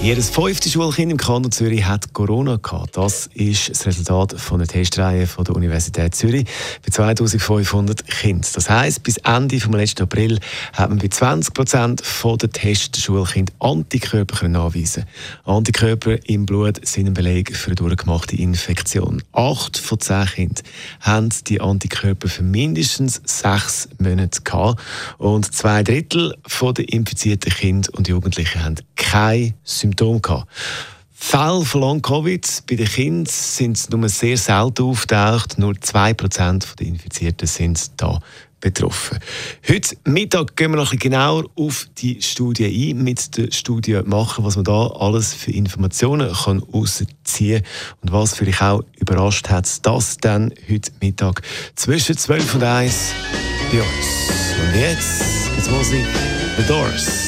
jedes fünfte Schulkind im Kanton Zürich hat Corona gehabt. Das ist das Resultat von der Testreihe von der Universität Zürich bei 2500 Kindern. Das heisst, bis Ende vom letzten April hat man bei 20 Prozent der Testschulkinder Antikörper nachweisen. Antikörper im Blut sind ein Beleg für eine durchgemachte Infektion. Acht von zehn Kindern haben die Antikörper für mindestens sechs Monate gehabt und zwei Drittel der infizierten Kinder und Jugendlichen haben keine Symptome Symptome gehabt. Fälle von Long-Covid bei den Kindern sind nur sehr selten auftaucht. Nur 2% der Infizierten sind da betroffen. Heute Mittag gehen wir noch ein genauer auf die Studie ein, mit der Studie machen, was man da alles für Informationen kann rausziehen und was vielleicht auch überrascht hat, das dann heute Mittag zwischen 12 und 1 bei uns. Und jetzt, jetzt muss ich The Doors.